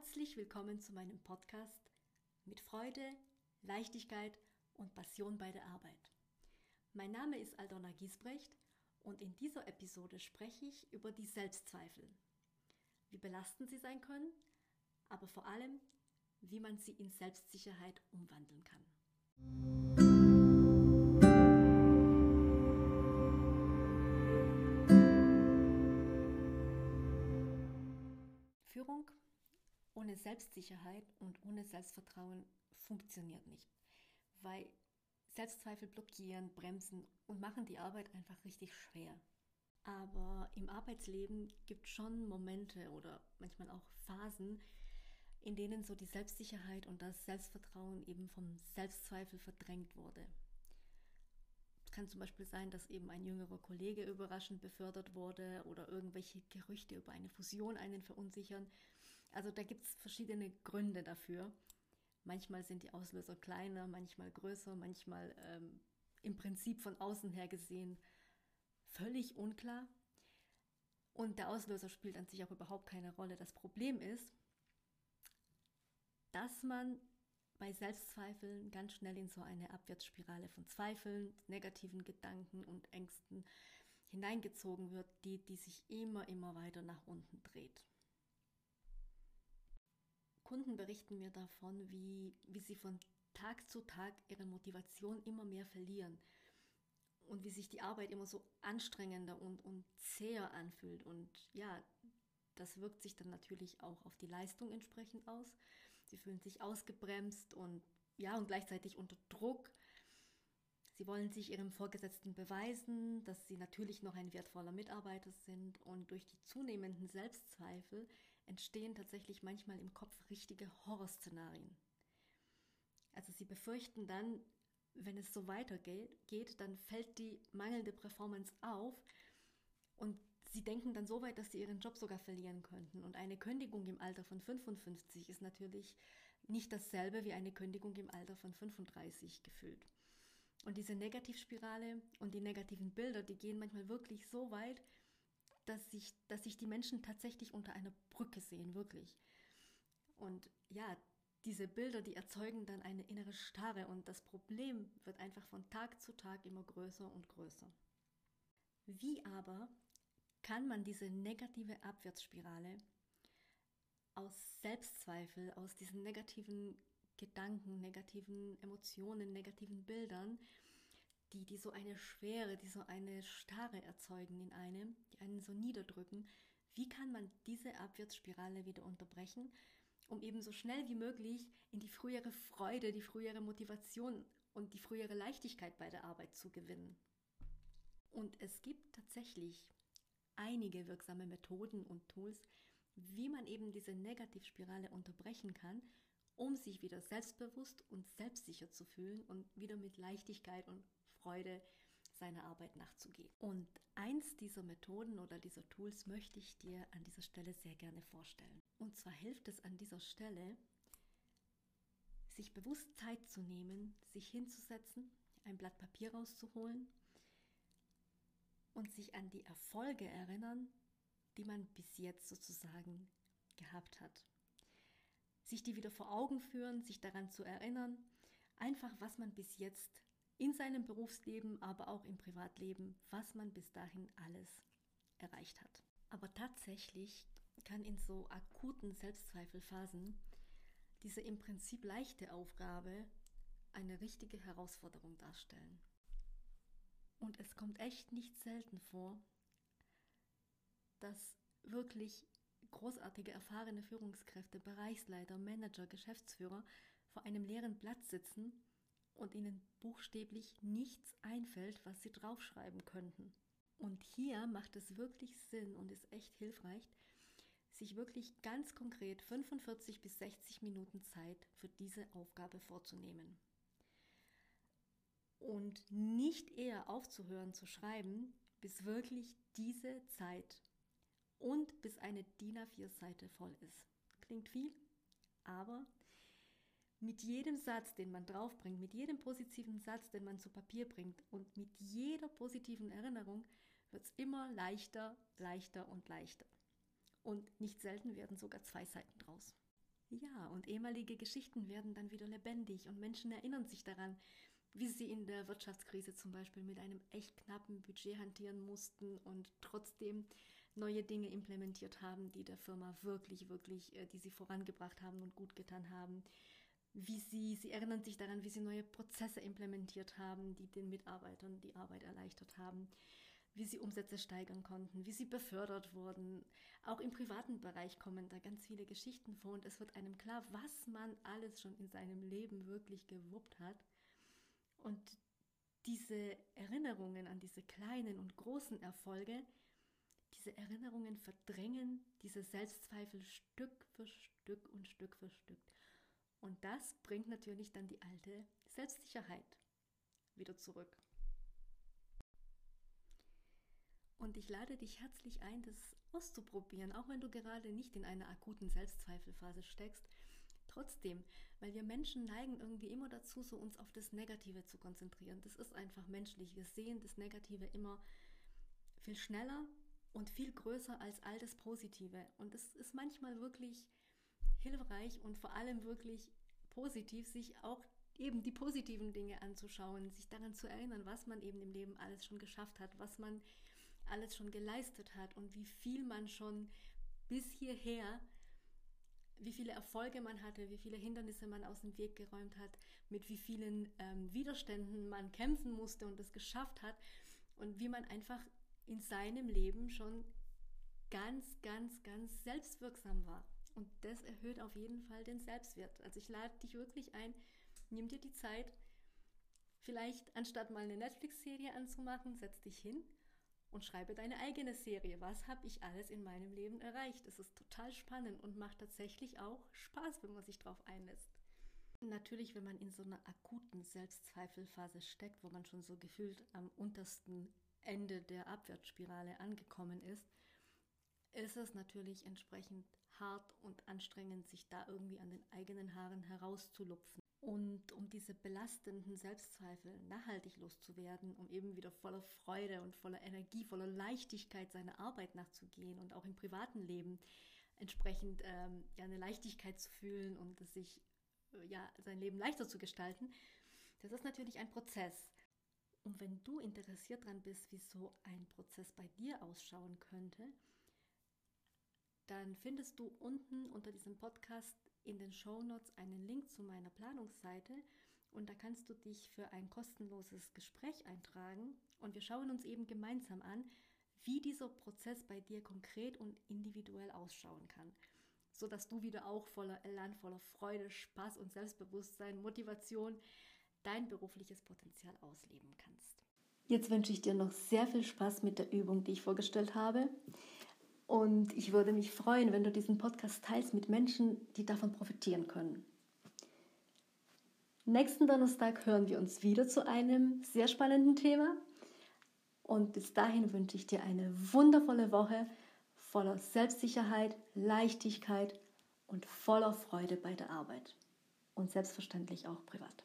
Herzlich willkommen zu meinem Podcast mit Freude, Leichtigkeit und Passion bei der Arbeit. Mein Name ist Aldona Giesbrecht und in dieser Episode spreche ich über die Selbstzweifel. Wie belastend sie sein können, aber vor allem, wie man sie in Selbstsicherheit umwandeln kann. Führung ohne Selbstsicherheit und ohne Selbstvertrauen funktioniert nicht, weil Selbstzweifel blockieren, bremsen und machen die Arbeit einfach richtig schwer. Aber im Arbeitsleben gibt es schon Momente oder manchmal auch Phasen, in denen so die Selbstsicherheit und das Selbstvertrauen eben vom Selbstzweifel verdrängt wurde. Es kann zum Beispiel sein, dass eben ein jüngerer Kollege überraschend befördert wurde oder irgendwelche Gerüchte über eine Fusion einen verunsichern. Also da gibt es verschiedene Gründe dafür. Manchmal sind die Auslöser kleiner, manchmal größer, manchmal ähm, im Prinzip von außen her gesehen völlig unklar. Und der Auslöser spielt an sich auch überhaupt keine Rolle. Das Problem ist, dass man bei Selbstzweifeln ganz schnell in so eine Abwärtsspirale von Zweifeln, negativen Gedanken und Ängsten hineingezogen wird, die, die sich immer, immer weiter nach unten dreht. Kunden berichten mir davon, wie, wie sie von Tag zu Tag ihre Motivation immer mehr verlieren und wie sich die Arbeit immer so anstrengender und, und zäher anfühlt. Und ja, das wirkt sich dann natürlich auch auf die Leistung entsprechend aus. Sie fühlen sich ausgebremst und ja, und gleichzeitig unter Druck. Sie wollen sich ihrem Vorgesetzten beweisen, dass sie natürlich noch ein wertvoller Mitarbeiter sind und durch die zunehmenden Selbstzweifel entstehen tatsächlich manchmal im Kopf richtige Horrorszenarien. Also sie befürchten dann, wenn es so weitergeht, dann fällt die mangelnde Performance auf und Sie denken dann so weit, dass sie ihren Job sogar verlieren könnten. Und eine Kündigung im Alter von 55 ist natürlich nicht dasselbe wie eine Kündigung im Alter von 35 gefühlt. Und diese Negativspirale und die negativen Bilder, die gehen manchmal wirklich so weit, dass sich, dass sich die Menschen tatsächlich unter einer Brücke sehen, wirklich. Und ja, diese Bilder, die erzeugen dann eine innere Starre und das Problem wird einfach von Tag zu Tag immer größer und größer. Wie aber kann man diese negative Abwärtsspirale aus Selbstzweifel, aus diesen negativen Gedanken, negativen Emotionen, negativen Bildern, die, die so eine Schwere, die so eine Starre erzeugen in einem, die einen so niederdrücken, wie kann man diese Abwärtsspirale wieder unterbrechen, um eben so schnell wie möglich in die frühere Freude, die frühere Motivation und die frühere Leichtigkeit bei der Arbeit zu gewinnen? Und es gibt tatsächlich einige wirksame Methoden und Tools, wie man eben diese Negativspirale unterbrechen kann, um sich wieder selbstbewusst und selbstsicher zu fühlen und wieder mit Leichtigkeit und Freude seiner Arbeit nachzugehen. Und eins dieser Methoden oder dieser Tools möchte ich dir an dieser Stelle sehr gerne vorstellen. Und zwar hilft es an dieser Stelle, sich bewusst Zeit zu nehmen, sich hinzusetzen, ein Blatt Papier rauszuholen und sich an die Erfolge erinnern, die man bis jetzt sozusagen gehabt hat. Sich die wieder vor Augen führen, sich daran zu erinnern, einfach was man bis jetzt in seinem Berufsleben, aber auch im Privatleben, was man bis dahin alles erreicht hat. Aber tatsächlich kann in so akuten Selbstzweifelphasen diese im Prinzip leichte Aufgabe eine richtige Herausforderung darstellen. Und es kommt echt nicht selten vor, dass wirklich großartige, erfahrene Führungskräfte, Bereichsleiter, Manager, Geschäftsführer vor einem leeren Blatt sitzen und ihnen buchstäblich nichts einfällt, was sie draufschreiben könnten. Und hier macht es wirklich Sinn und ist echt hilfreich, sich wirklich ganz konkret 45 bis 60 Minuten Zeit für diese Aufgabe vorzunehmen und nicht eher aufzuhören zu schreiben, bis wirklich diese Zeit und bis eine DIN A4-Seite voll ist. Klingt viel, aber mit jedem Satz, den man draufbringt, mit jedem positiven Satz, den man zu Papier bringt und mit jeder positiven Erinnerung wird es immer leichter, leichter und leichter. Und nicht selten werden sogar zwei Seiten draus. Ja, und ehemalige Geschichten werden dann wieder lebendig und Menschen erinnern sich daran, wie sie in der Wirtschaftskrise zum Beispiel mit einem echt knappen Budget hantieren mussten und trotzdem neue Dinge implementiert haben, die der Firma wirklich, wirklich, äh, die sie vorangebracht haben und gut getan haben. Wie sie, sie erinnern sich daran, wie sie neue Prozesse implementiert haben, die den Mitarbeitern die Arbeit erleichtert haben, wie sie Umsätze steigern konnten, wie sie befördert wurden. Auch im privaten Bereich kommen da ganz viele Geschichten vor und es wird einem klar, was man alles schon in seinem Leben wirklich gewuppt hat. Und diese Erinnerungen an diese kleinen und großen Erfolge, diese Erinnerungen verdrängen diese Selbstzweifel Stück für Stück und Stück für Stück. Und das bringt natürlich dann die alte Selbstsicherheit wieder zurück. Und ich lade dich herzlich ein, das auszuprobieren, auch wenn du gerade nicht in einer akuten Selbstzweifelphase steckst. Trotzdem, weil wir Menschen neigen irgendwie immer dazu, so uns auf das Negative zu konzentrieren. Das ist einfach menschlich. Wir sehen das Negative immer viel schneller und viel größer als all das Positive. Und es ist manchmal wirklich hilfreich und vor allem wirklich positiv, sich auch eben die positiven Dinge anzuschauen, sich daran zu erinnern, was man eben im Leben alles schon geschafft hat, was man alles schon geleistet hat und wie viel man schon bis hierher, wie viele Erfolge man hatte, wie viele Hindernisse man aus dem Weg geräumt hat, mit wie vielen ähm, Widerständen man kämpfen musste und es geschafft hat und wie man einfach in seinem Leben schon ganz, ganz, ganz selbstwirksam war. Und das erhöht auf jeden Fall den Selbstwert. Also ich lade dich wirklich ein, nimm dir die Zeit, vielleicht anstatt mal eine Netflix-Serie anzumachen, setz dich hin und schreibe deine eigene Serie. Was habe ich alles in meinem Leben erreicht? Es ist total spannend und macht tatsächlich auch Spaß, wenn man sich darauf einlässt. Natürlich, wenn man in so einer akuten Selbstzweifelphase steckt, wo man schon so gefühlt am untersten Ende der Abwärtsspirale angekommen ist, ist es natürlich entsprechend hart und anstrengend, sich da irgendwie an den eigenen Haaren herauszulupfen. Und um diese belastenden Selbstzweifel nachhaltig loszuwerden, um eben wieder voller Freude und voller Energie, voller Leichtigkeit seiner Arbeit nachzugehen und auch im privaten Leben entsprechend ähm, ja, eine Leichtigkeit zu fühlen und sich äh, ja, sein Leben leichter zu gestalten, das ist natürlich ein Prozess. Und wenn du interessiert daran bist, wie so ein Prozess bei dir ausschauen könnte, dann findest du unten unter diesem Podcast in den Show Notes einen Link zu meiner Planungsseite und da kannst du dich für ein kostenloses Gespräch eintragen und wir schauen uns eben gemeinsam an, wie dieser Prozess bei dir konkret und individuell ausschauen kann, sodass du wieder auch voller Elan, voller Freude, Spaß und Selbstbewusstsein, Motivation dein berufliches Potenzial ausleben kannst. Jetzt wünsche ich dir noch sehr viel Spaß mit der Übung, die ich vorgestellt habe. Und ich würde mich freuen, wenn du diesen Podcast teilst mit Menschen, die davon profitieren können. Nächsten Donnerstag hören wir uns wieder zu einem sehr spannenden Thema. Und bis dahin wünsche ich dir eine wundervolle Woche voller Selbstsicherheit, Leichtigkeit und voller Freude bei der Arbeit. Und selbstverständlich auch privat.